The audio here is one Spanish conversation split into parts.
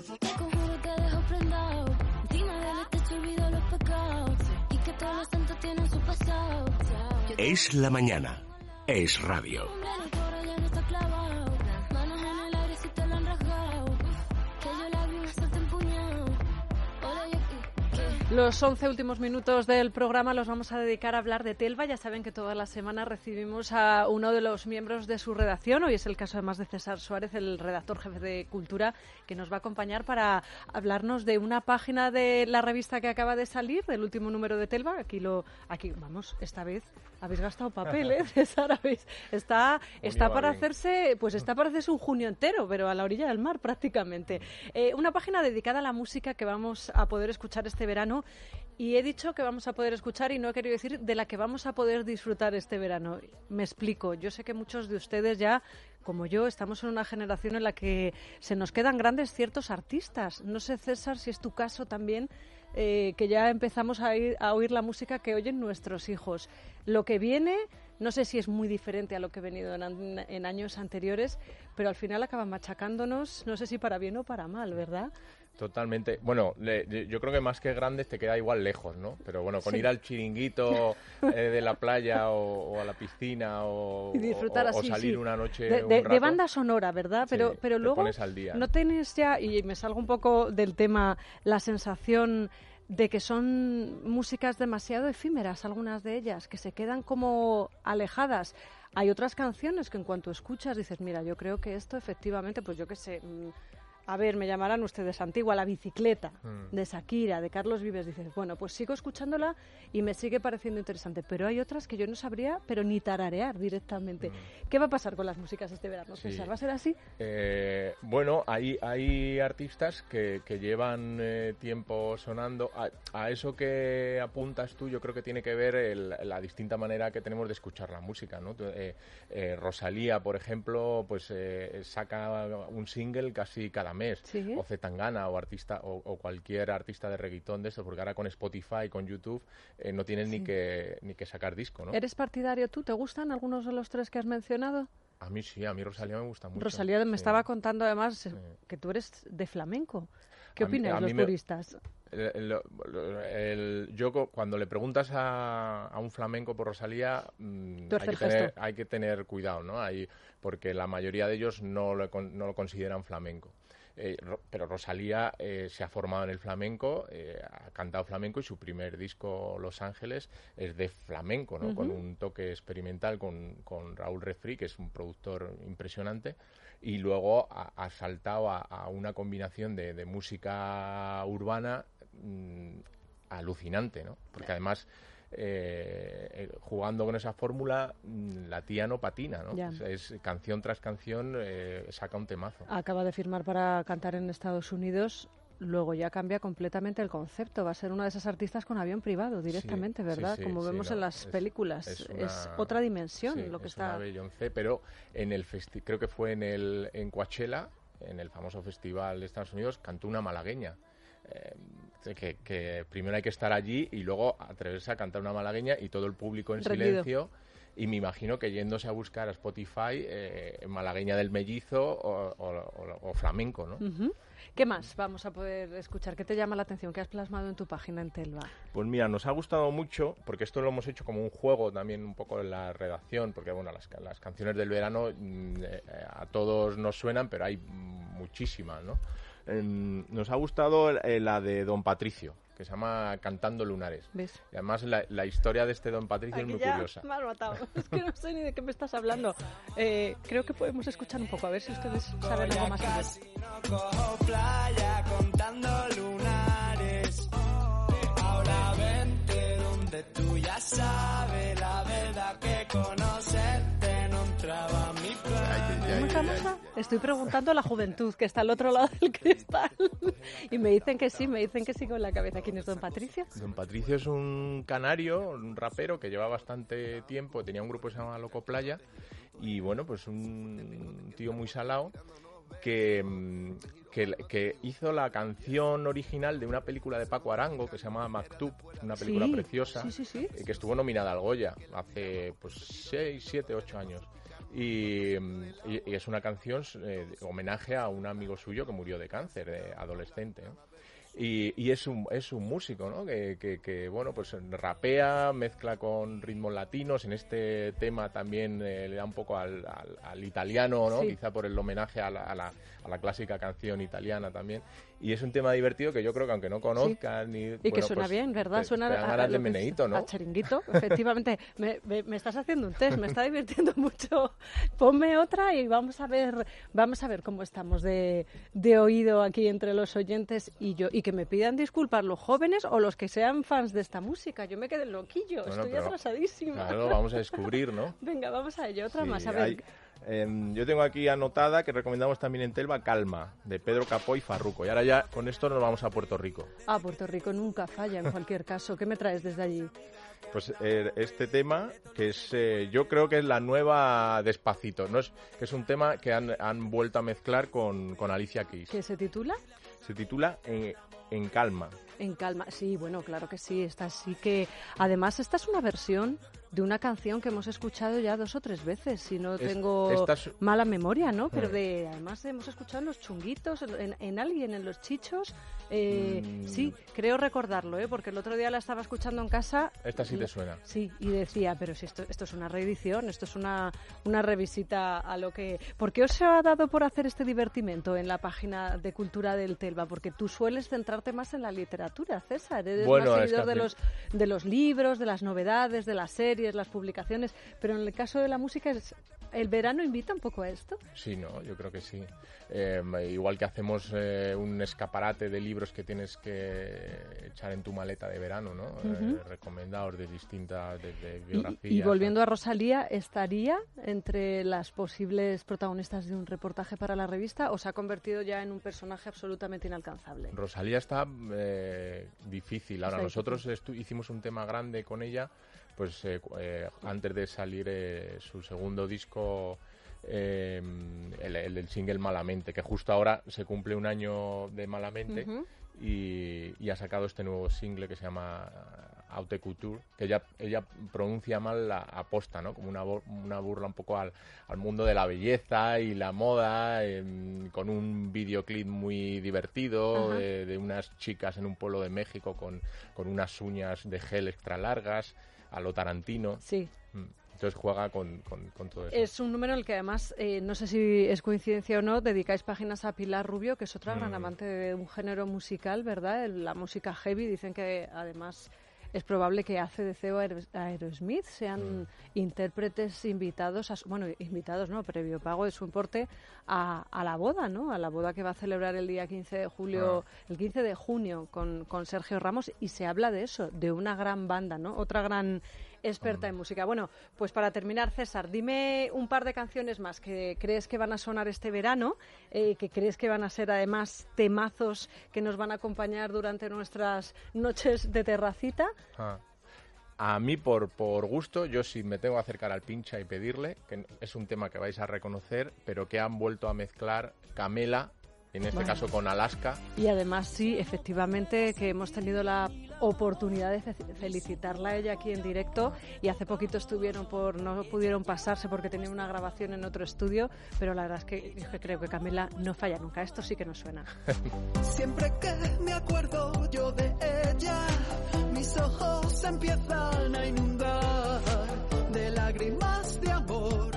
Te conjuro que dejo prendado. Olvido los pecados. Y que todos los santos tienen su pasado. Es la mañana. Es radio. Los 11 últimos minutos del programa los vamos a dedicar a hablar de Telva. Ya saben que todas las semanas recibimos a uno de los miembros de su redacción. Hoy es el caso además de César Suárez, el redactor jefe de Cultura, que nos va a acompañar para hablarnos de una página de la revista que acaba de salir, del último número de Telva. Aquí lo, aquí vamos, esta vez habéis gastado papel, ¿eh, César? Habéis- está, está para hacerse, pues está para hacerse un junio entero, pero a la orilla del mar prácticamente. Eh, una página dedicada a la música que vamos a poder escuchar este verano. Y he dicho que vamos a poder escuchar y no he querido decir de la que vamos a poder disfrutar este verano. Me explico. Yo sé que muchos de ustedes ya, como yo, estamos en una generación en la que se nos quedan grandes ciertos artistas. No sé, César, si es tu caso también, eh, que ya empezamos a, ir- a oír la música que oyen nuestros hijos. Lo que viene, no sé si es muy diferente a lo que he venido en, en años anteriores, pero al final acaba machacándonos, no sé si para bien o para mal, ¿verdad? Totalmente. Bueno, le- yo creo que más que grandes te queda igual lejos, ¿no? Pero bueno, con Sí. ir al chiringuito eh, de la playa o, o a la piscina o, y disfrutar o- o así, salir sí. una noche de, un banda sonora, ¿verdad? Pero, Sí, pero te luego pones al día. no tienes ya, y me salgo un poco del tema, la sensación de que son músicas demasiado efímeras, algunas de ellas, que se quedan como alejadas. Hay otras canciones que en cuanto escuchas dices, mira, yo creo que esto efectivamente, pues yo qué sé, mm, a ver, me llamarán ustedes antigua, La bicicleta, Mm. de Shakira, de Carlos Vives, dices, bueno, pues sigo escuchándola y me sigue pareciendo interesante, pero hay otras que yo no sabría, pero ni tararear directamente. ¿Qué va a pasar con las músicas este verano, Mm. Sí. ¿Va a ser así? Eh, bueno, hay, hay artistas que, que llevan eh, tiempo sonando. A, a eso que apuntas tú, yo creo que tiene que ver el- la distinta manera que tenemos de escuchar la música. ¿no? Eh, Rosalía, por ejemplo, pues saca un single casi cada mes. Sí. O Zetangana o artista o, o cualquier artista de reggaetón de eso, porque ahora con Spotify, con YouTube, eh, no tienes ni que ni que sacar disco, ¿no? ¿Eres partidario tú? ¿Te gustan algunos de los tres que has mencionado? A mí sí, a mí Rosalía me gusta mucho. Rosalía me sí. estaba contando además eh, que tú eres de flamenco. ¿Qué A mí- los mí me- puristas? El- lo- el- yo cuando le preguntas a, a un flamenco por Rosalía mm, hay, el que tener, hay que tener cuidado, ¿no? Hay, porque la mayoría de ellos no lo, no lo consideran flamenco. Eh, Ro- pero Rosalía eh, se ha formado en el flamenco, eh, ha cantado flamenco y su primer disco Los Ángeles es de flamenco, ¿no? Con un toque experimental con, con Raúl Refri, que es un productor impresionante, y luego ha, ha saltado a, a una combinación de, de música urbana mm, alucinante, ¿no? Porque además eh, eh, jugando con esa fórmula mm, la tía no patina, ¿no? Es, es canción tras canción eh, saca un temazo. Acaba de firmar para cantar en Estados Unidos. Luego ya cambia completamente el concepto. Va a ser una de esas artistas con avión privado directamente, Sí, ¿verdad? sí, Como sí, vemos no, en las es- películas. es Es, una- otra dimensión lo que es está. una Beyoncé, pero en el festi creo que fue en el en Coachella, en el famoso festival de Estados Unidos, cantó una malagueña. Eh, que, que primero hay que estar allí y luego atreverse a cantar una malagueña y todo el público en Rendido. silencio. Y me imagino que yéndose a buscar a Spotify eh, malagueña del mellizo o, o- o- o flamenco, ¿no? Ujú. ¿Qué más vamos a poder escuchar? ¿Qué te llama la atención? ¿Qué has plasmado en tu página en Telva? Pues mira, nos ha gustado mucho, porque esto lo hemos hecho como un juego también un poco en la redacción, porque bueno, las, las canciones del verano mm, eh, a todos nos suenan, pero hay muchísimas, ¿no? Em, nos ha gustado eh, la de Don Patricio, que se llama Cantando Lunares. ¿Ves? Y además la, la historia de este Don Patricio Aquí es muy ya curiosa. me has matado. Es que no sé ni de qué me estás hablando. Eh, creo que podemos escuchar un poco, a ver si ustedes saben algo más. yo. no cojo playa contando lunares. Ahora vente donde tú ya sabes la verdad que conocerte no entraba en mi plan. ¿Es muy famosa? Estoy preguntando a la juventud que está al otro lado del cristal. Y me dicen que sí, me dicen que sí con la cabeza. ¿Quién es Don Patricio? Don Patricio es un canario, un rapero que lleva bastante tiempo, tenía un grupo que se llama Loco Playa y bueno, pues un tío muy salado que, mm, que, que hizo la canción original de una película de Paco Arango que se llama Maktub, una película Sí, preciosa sí, sí, sí. eh, que estuvo nominada al Goya hace pues 6, 7, 8 años. Y, y- y es una canción eh, homenaje a un amigo suyo que murió de cáncer, de adolescente. ¿no? Y, y es un es un músico, ¿no? Que, que, que, bueno, pues rapea, mezcla con ritmos latinos. En este tema también eh, le da un poco al, al- al italiano, ¿no? Sí. Quizá por el homenaje a la, a, la, a la clásica canción italiana también. Y es un tema divertido que yo creo que aunque no conozcan ni Y que bueno, suena pues, bien, ¿verdad? te- Suena te a- a lo meneíto, ¿no? A chiringuito, efectivamente. me, me- me estás haciendo un test, me está divirtiendo mucho. Ponme otra y vamos a ver, vamos a ver cómo estamos de, de oído aquí entre los oyentes y yo. Y que me pidan disculpas los jóvenes o los que sean fans de esta música. Yo me quedé loquillo, Bueno, estoy atrasadísima. Claro, vamos a descubrir, ¿no? Venga, vamos a ello, otra Sí, más. A ver, hay- em, yo tengo aquí anotada que recomendamos también en Telva Calma, de Pedro Capó y Farruco. Y ahora ya con esto nos vamos a Puerto Rico. ah, Puerto Rico nunca falla en cualquier caso. ¿Qué me traes desde allí? Pues eh, este tema, que es, eh, yo creo que es la nueva Despacito, ¿no? Es, que es un tema que han, han vuelto a mezclar con, con Alicia Keys. ¿Qué se titula? Se titula eh, En Calma. En calma, sí, bueno, claro que sí, esta sí que... Además, esta es una versión de una canción que hemos escuchado ya dos o tres veces, si no tengo mala memoria, ¿no? Pero Mm. de, además hemos escuchado en los chunguitos, en, en alguien, en los chichos. eh, Mm. Sí, creo recordarlo, ¿eh? Porque el otro día la estaba escuchando en casa. Esta sí y- te suena. Sí, y decía, pero si esto, esto es una reedición, esto es una, una revisita a lo que... ¿Por qué os ha dado por hacer este divertimento en la página de Cultura del Telva? Porque tú sueles centrarte más en la literatura, César. Eres Bueno, más seguidor de los, de los libros, de las novedades, de las series, las publicaciones. Pero en el caso de la música, ¿el verano invita un poco a esto? Sí, no, yo creo que sí. Eh, igual que hacemos eh, un escaparate de libros que tienes que echar en tu maleta de verano, ¿no? Eh, recomendados de distintas, desde Y, biografías. y volviendo a Rosalía, ¿estaría entre las posibles protagonistas de un reportaje para la revista o se ha convertido ya en un personaje absolutamente inalcanzable? Rosalía está eh, difícil. Ahora, Está nosotros hicimos un tema grande con ella, pues eh, eh, antes de salir eh, su segundo disco, eh, el, el del single Malamente, que justo ahora se cumple un año de Malamente y, y ha sacado este nuevo single que se llama Haute Couture, que ella, ella pronuncia mal la aposta, ¿no? Como una, una burla un poco al, al mundo de la belleza y la moda, em, con un videoclip muy divertido de, de unas chicas en un pueblo de México con, con unas uñas de gel extra largas, a lo Tarantino. Sí, Mm. Entonces juega con, con- con todo eso. es un número en el que además, eh, no sé si es coincidencia o no, dedicáis páginas a Pilar Rubio, que es otra gran Mm. amante de un género musical, ¿verdad? El- La música heavy, dicen que además es probable que ACDC o Aero- Aerosmith sean Mm. intérpretes invitados, a bueno, invitados, ¿no? Previo pago de su importe a, a la boda, ¿no? A la boda que va a celebrar el día 15 de julio, Ah. el 15 de junio con, con Sergio Ramos y se habla de eso, de una gran banda, ¿no? Otra gran experta en música. Bueno, pues para terminar, César, dime un par de canciones más que crees que van a sonar este verano, eh, que crees que van a ser además temazos que nos van a acompañar durante nuestras noches de terracita. Ah. A mí, por, por gusto, yo sí me tengo que acercar al pincha y pedirle, que es un tema que vais a reconocer, pero que han vuelto a mezclar Camela, en este Bueno. caso con Alaska. Y además, sí, efectivamente, que hemos tenido la oportunidad de fe- felicitarla a ella aquí en directo y hace poquito estuvieron por, no pudieron pasarse porque tenía una grabación en otro estudio, pero la verdad es que, es que creo que Camila no falla nunca. Esto sí que nos suena. Siempre que me acuerdo yo de ella, mis ojos empiezan a inundar de lágrimas de amor,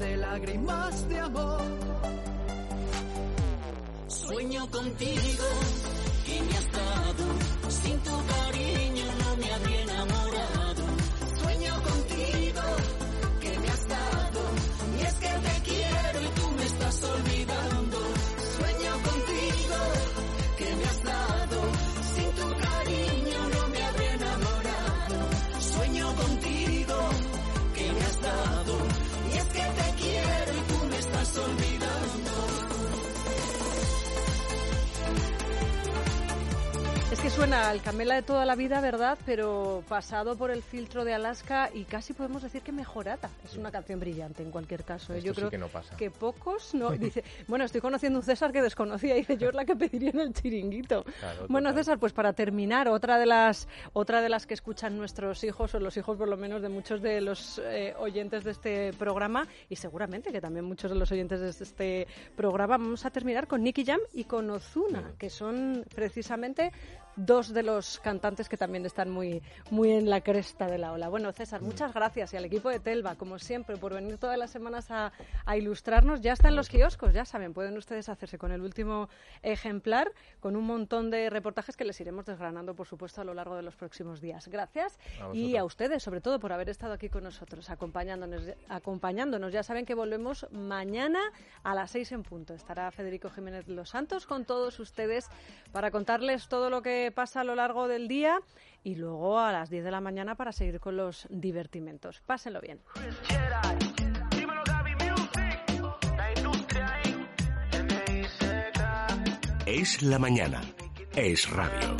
de lágrimas de amor. Sueño contigo, que me has dado, sin tu que suena al Camela de toda la vida, ¿verdad? Pero pasado por el filtro de Alaska y casi podemos decir que mejorada. Es una canción brillante en cualquier caso. Esto Yo sí creo que no pasa. que pocos no. Dice, bueno, estoy conociendo un César que desconocía. Dice, yo es la que pediría en el chiringuito. Claro, bueno, total. César, pues para terminar, otra de las otra de las que escuchan nuestros hijos o los hijos por lo menos de muchos de los eh, oyentes de este programa y seguramente que también muchos de los oyentes de este programa vamos a terminar con Nicky Jam y con Ozuna, que son precisamente dos de los cantantes que también están muy muy en la cresta de la ola. Bueno, César, muchas gracias y al equipo de Telva, como siempre, por venir todas las semanas a, a ilustrarnos. Ya están los kioscos, ya saben, pueden ustedes hacerse con el último ejemplar, con un montón de reportajes que les iremos desgranando, por supuesto, a lo largo de los próximos días. Gracias. A y a ustedes, sobre todo, por haber estado aquí con nosotros, acompañándonos. acompañándonos. Ya saben que volvemos mañana a las seis en punto. Estará Federico Jiménez Los Santos con todos ustedes para contarles todo lo que pasa a lo largo del día y luego a las 10 de la mañana para seguir con los divertimentos. Pásenlo bien. Es la mañana. Es radio.